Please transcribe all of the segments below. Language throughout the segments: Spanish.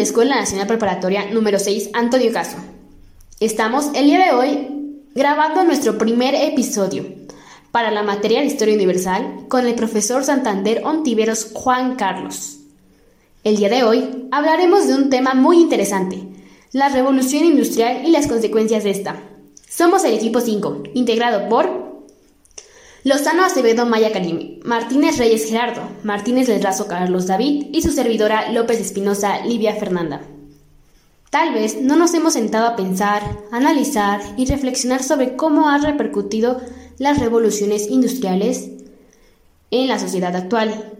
la Escuela Nacional Preparatoria número 6 Antonio Caso. Estamos el día de hoy grabando nuestro primer episodio para la materia de Historia Universal con el profesor Santander Ontiveros Juan Carlos. El día de hoy hablaremos de un tema muy interesante, la revolución industrial y las consecuencias de esta. Somos el equipo 5, integrado por Lozano Acevedo Maya Karimi, Martínez Reyes Gerardo, Martínez del Razo Carlos David y su servidora López Espinosa Livia Fernanda. Tal vez no nos hemos sentado a pensar, analizar y reflexionar sobre cómo han repercutido las revoluciones industriales en la sociedad actual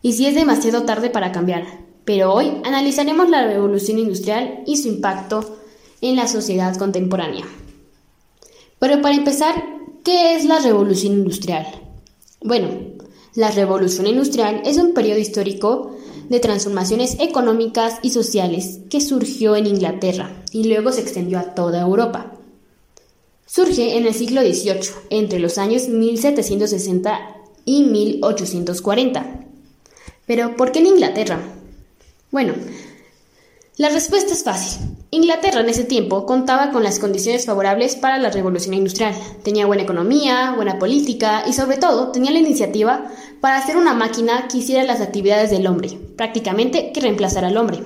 y si es demasiado tarde para cambiar. Pero hoy analizaremos la revolución industrial y su impacto en la sociedad contemporánea. Pero para empezar, ¿Qué es la revolución industrial? Bueno, la revolución industrial es un periodo histórico de transformaciones económicas y sociales que surgió en Inglaterra y luego se extendió a toda Europa. Surge en el siglo XVIII, entre los años 1760 y 1840. Pero, ¿por qué en Inglaterra? Bueno, la respuesta es fácil. Inglaterra en ese tiempo contaba con las condiciones favorables para la revolución industrial. Tenía buena economía, buena política y sobre todo tenía la iniciativa para hacer una máquina que hiciera las actividades del hombre, prácticamente que reemplazara al hombre.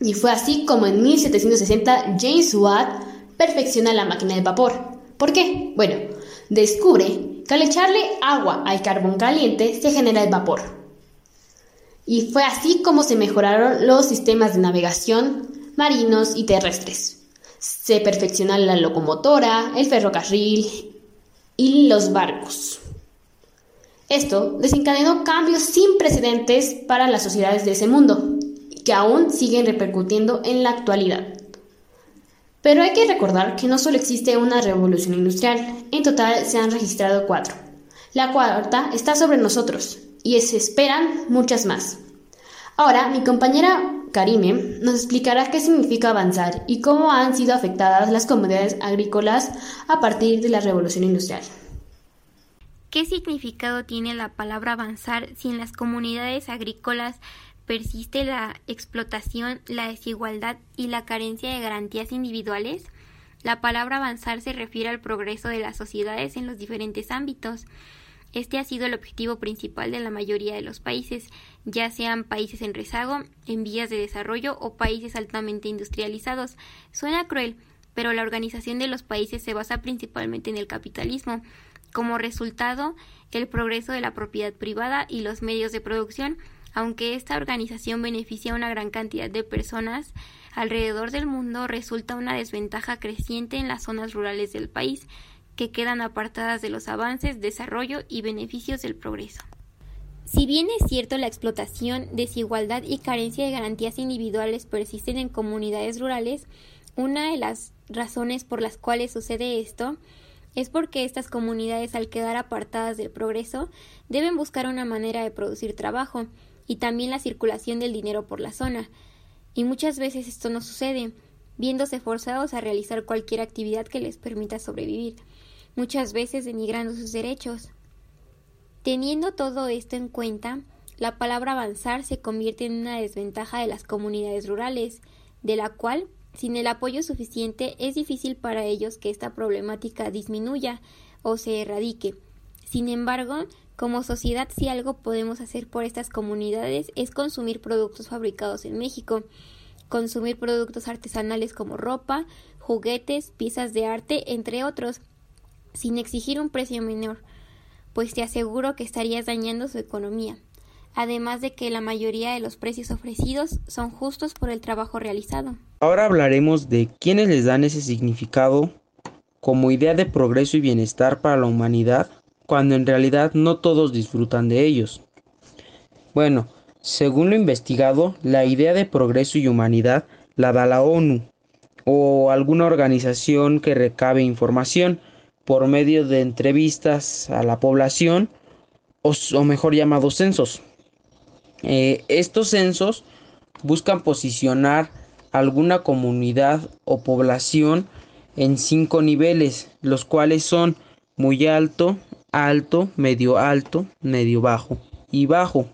Y fue así como en 1760 James Watt perfecciona la máquina de vapor. ¿Por qué? Bueno, descubre que al echarle agua al carbón caliente se genera el vapor. Y fue así como se mejoraron los sistemas de navegación marinos y terrestres. Se perfeccionó la locomotora, el ferrocarril y los barcos. Esto desencadenó cambios sin precedentes para las sociedades de ese mundo, que aún siguen repercutiendo en la actualidad. Pero hay que recordar que no solo existe una revolución industrial, en total se han registrado cuatro. La cuarta está sobre nosotros, y se esperan muchas más. Ahora, mi compañera Karime nos explicará qué significa avanzar y cómo han sido afectadas las comunidades agrícolas a partir de la revolución industrial. ¿Qué significado tiene la palabra avanzar si en las comunidades agrícolas persiste la explotación, la desigualdad y la carencia de garantías individuales? La palabra avanzar se refiere al progreso de las sociedades en los diferentes ámbitos. Este ha sido el objetivo principal de la mayoría de los países, ya sean países en rezago, en vías de desarrollo o países altamente industrializados. Suena cruel, pero la organización de los países se basa principalmente en el capitalismo. Como resultado, el progreso de la propiedad privada y los medios de producción, aunque esta organización beneficia a una gran cantidad de personas alrededor del mundo, resulta una desventaja creciente en las zonas rurales del país, que quedan apartadas de los avances, desarrollo y beneficios del progreso. Si bien es cierto la explotación, desigualdad y carencia de garantías individuales persisten en comunidades rurales, una de las razones por las cuales sucede esto es porque estas comunidades al quedar apartadas del progreso deben buscar una manera de producir trabajo y también la circulación del dinero por la zona. Y muchas veces esto no sucede, viéndose forzados a realizar cualquier actividad que les permita sobrevivir muchas veces denigrando sus derechos. Teniendo todo esto en cuenta, la palabra avanzar se convierte en una desventaja de las comunidades rurales, de la cual, sin el apoyo suficiente, es difícil para ellos que esta problemática disminuya o se erradique. Sin embargo, como sociedad, si algo podemos hacer por estas comunidades es consumir productos fabricados en México, consumir productos artesanales como ropa, juguetes, piezas de arte, entre otros, sin exigir un precio menor, pues te aseguro que estarías dañando su economía, además de que la mayoría de los precios ofrecidos son justos por el trabajo realizado. Ahora hablaremos de quiénes les dan ese significado como idea de progreso y bienestar para la humanidad, cuando en realidad no todos disfrutan de ellos. Bueno, según lo investigado, la idea de progreso y humanidad la da la ONU o alguna organización que recabe información, por medio de entrevistas a la población o, mejor llamados censos. Eh, estos censos buscan posicionar alguna comunidad o población en cinco niveles, los cuales son muy alto, alto, medio alto, medio bajo y bajo.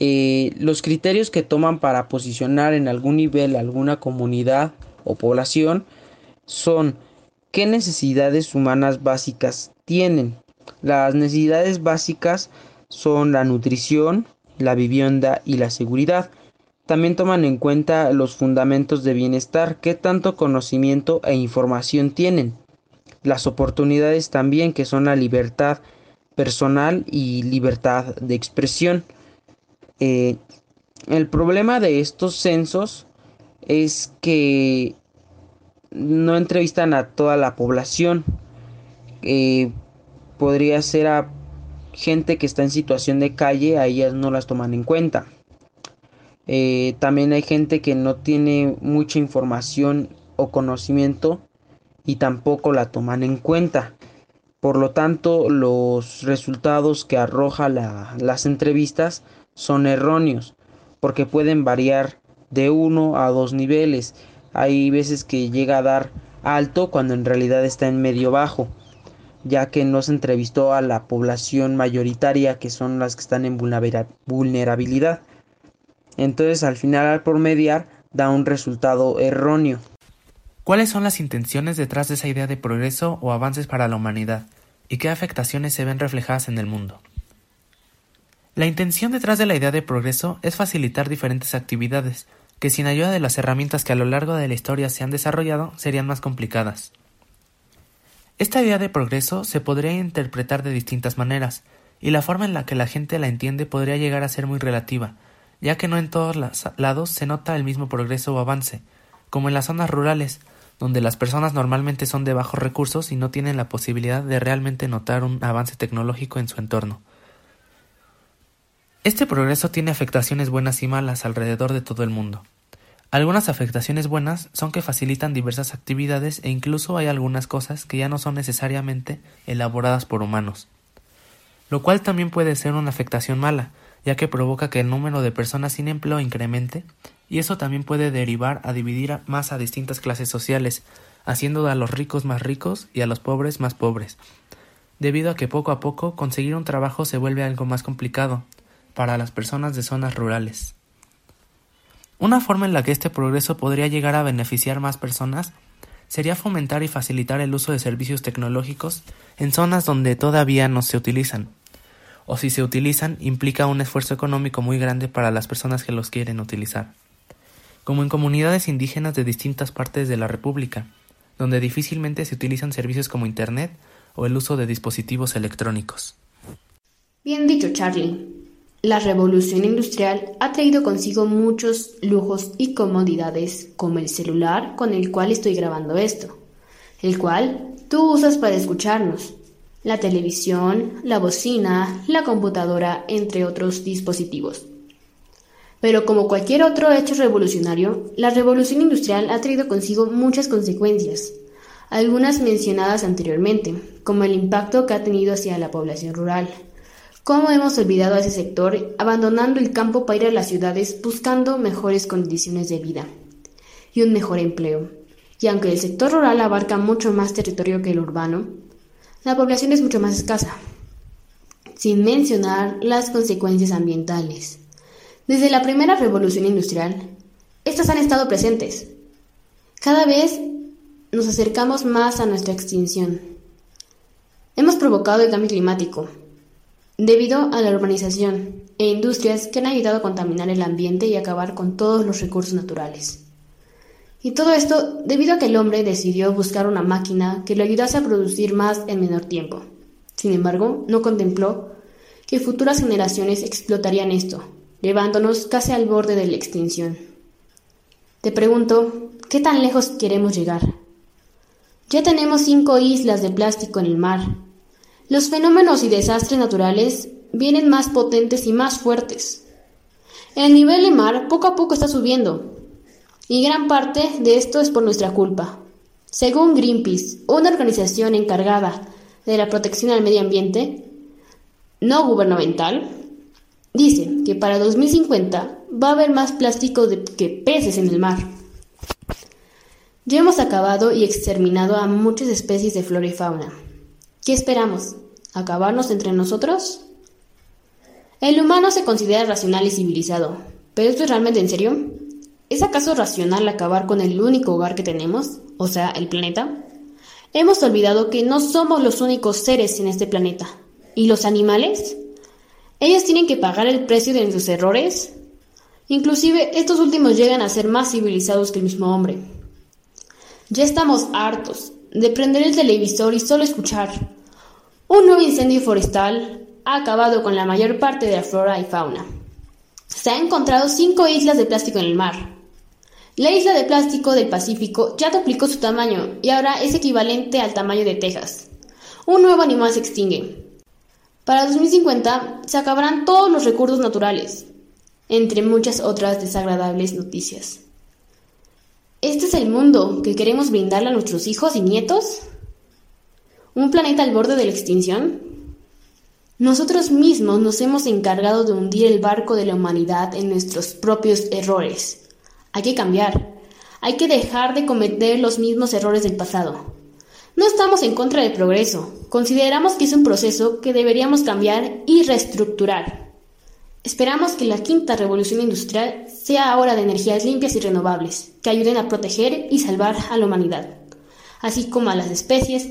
eh, los criterios que toman para posicionar en algún nivel alguna comunidad o población son qué necesidades humanas básicas tienen. Las necesidades básicas son la nutrición, la vivienda y la seguridad. También toman en cuenta los fundamentos de bienestar, qué tanto conocimiento e información tienen. Las oportunidades también, que son la libertad personal y libertad de expresión. Eh, el problema de estos censos es que no entrevistan a toda la población. Eh, podría ser a gente que está en situación de calle, a ellas no las toman en cuenta. Eh, también hay gente que no tiene mucha información o conocimiento y tampoco la toman en cuenta. Por lo tanto, los resultados que arroja las entrevistas son erróneos, porque pueden variar de uno a dos niveles. Hay veces que llega a dar alto cuando en realidad está en medio bajo ya que no se entrevistó a la población mayoritaria que son las que están en vulnerabilidad. Entonces al final al promediar da un resultado erróneo. ¿Cuáles son las intenciones detrás de esa idea de progreso o avances para la humanidad? ¿Y qué afectaciones se ven reflejadas en el mundo? La intención detrás de la idea de progreso es facilitar diferentes actividades, que sin ayuda de las herramientas que a lo largo de la historia se han desarrollado serían más complicadas. Esta idea de progreso se podría interpretar de distintas maneras, y la forma en la que la gente la entiende podría llegar a ser muy relativa, ya que no en todos los lados se nota el mismo progreso o avance, como en las zonas rurales, donde las personas normalmente son de bajos recursos y no tienen la posibilidad de realmente notar un avance tecnológico en su entorno. Este progreso tiene afectaciones buenas y malas alrededor de todo el mundo. Algunas afectaciones buenas son que facilitan diversas actividades e incluso hay algunas cosas que ya no son necesariamente elaboradas por humanos. Lo cual también puede ser una afectación mala, ya que provoca que el número de personas sin empleo incremente, y eso también puede derivar a dividir más a distintas clases sociales, haciendo a los ricos más ricos y a los pobres más pobres, debido a que poco a poco conseguir un trabajo se vuelve algo más complicado para las personas de zonas rurales. Una forma en la que este progreso podría llegar a beneficiar más personas sería fomentar y facilitar el uso de servicios tecnológicos en zonas donde todavía no se utilizan, o si se utilizan implica un esfuerzo económico muy grande para las personas que los quieren utilizar, como en comunidades indígenas de distintas partes de la República, donde difícilmente se utilizan servicios como Internet o el uso de dispositivos electrónicos. Bien dicho, Charlie. La revolución industrial ha traído consigo muchos lujos y comodidades, como el celular con el cual estoy grabando esto, el cual tú usas para escucharnos, la televisión, la bocina, la computadora, entre otros dispositivos. Pero como cualquier otro hecho revolucionario, la revolución industrial ha traído consigo muchas consecuencias, algunas mencionadas anteriormente, como el impacto que ha tenido hacia la población rural, ¿Cómo hemos olvidado a ese sector, abandonando el campo para ir a las ciudades buscando mejores condiciones de vida y un mejor empleo? Y aunque el sector rural abarca mucho más territorio que el urbano, la población es mucho más escasa, sin mencionar las consecuencias ambientales. Desde la primera revolución industrial, estas han estado presentes. Cada vez nos acercamos más a nuestra extinción. Hemos provocado el cambio climático, debido a la urbanización e industrias que han ayudado a contaminar el ambiente y acabar con todos los recursos naturales. Y todo esto debido a que el hombre decidió buscar una máquina que le ayudase a producir más en menor tiempo. Sin embargo, no contempló que futuras generaciones explotarían esto, llevándonos casi al borde de la extinción. Te pregunto, ¿qué tan lejos queremos llegar? Ya tenemos cinco islas de plástico en el mar, los fenómenos y desastres naturales vienen más potentes y más fuertes. El nivel del mar poco a poco está subiendo, y gran parte de esto es por nuestra culpa. Según Greenpeace, una organización encargada de la protección al medio ambiente no gubernamental, dice que para 2050 va a haber más plástico que peces en el mar. Ya hemos acabado y exterminado a muchas especies de flora y fauna. ¿Qué esperamos? ¿Acabarnos entre nosotros? El humano se considera racional y civilizado, pero ¿esto es realmente en serio? ¿Es acaso racional acabar con el único hogar que tenemos, o sea, el planeta? Hemos olvidado que no somos los únicos seres en este planeta. ¿Y los animales? ¿Ellos tienen que pagar el precio de sus errores? Inclusive estos últimos llegan a ser más civilizados que el mismo hombre. Ya estamos hartos de prender el televisor y solo escuchar. Un nuevo incendio forestal ha acabado con la mayor parte de la flora y fauna. Se han encontrado cinco islas de plástico en el mar. La isla de plástico del Pacífico ya duplicó su tamaño y ahora es equivalente al tamaño de Texas. Un nuevo animal se extingue. Para 2050 se acabarán todos los recursos naturales, entre muchas otras desagradables noticias. ¿Este es el mundo que queremos brindarle a nuestros hijos y nietos? ¿Un planeta al borde de la extinción? Nosotros mismos nos hemos encargado de hundir el barco de la humanidad en nuestros propios errores. Hay que cambiar. Hay que dejar de cometer los mismos errores del pasado. No estamos en contra del progreso. Consideramos que es un proceso que deberíamos cambiar y reestructurar. Esperamos que la quinta revolución industrial sea ahora de energías limpias y renovables, que ayuden a proteger y salvar a la humanidad, así como a las especies,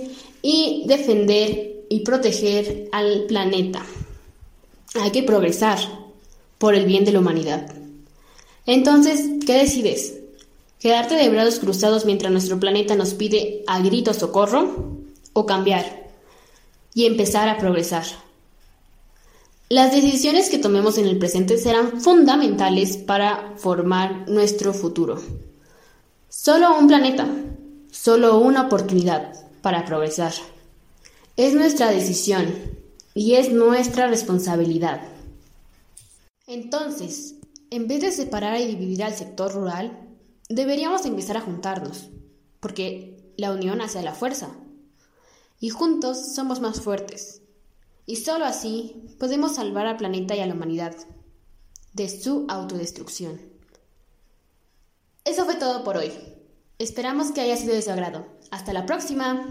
y defender y proteger al planeta. Hay que progresar por el bien de la humanidad. Entonces, ¿qué decides? ¿Quedarte de brazos cruzados mientras nuestro planeta nos pide a gritos socorro? ¿O cambiar y empezar a progresar? Las decisiones que tomemos en el presente serán fundamentales para formar nuestro futuro. Solo un planeta, solo una oportunidad para progresar. Es nuestra decisión y es nuestra responsabilidad. Entonces, en vez de separar y dividir al sector rural, deberíamos empezar a juntarnos, porque la unión hace la fuerza. Y juntos somos más fuertes. Y solo así podemos salvar al planeta y a la humanidad de su autodestrucción. Eso fue todo por hoy. Esperamos que haya sido de su agrado. Hasta la próxima.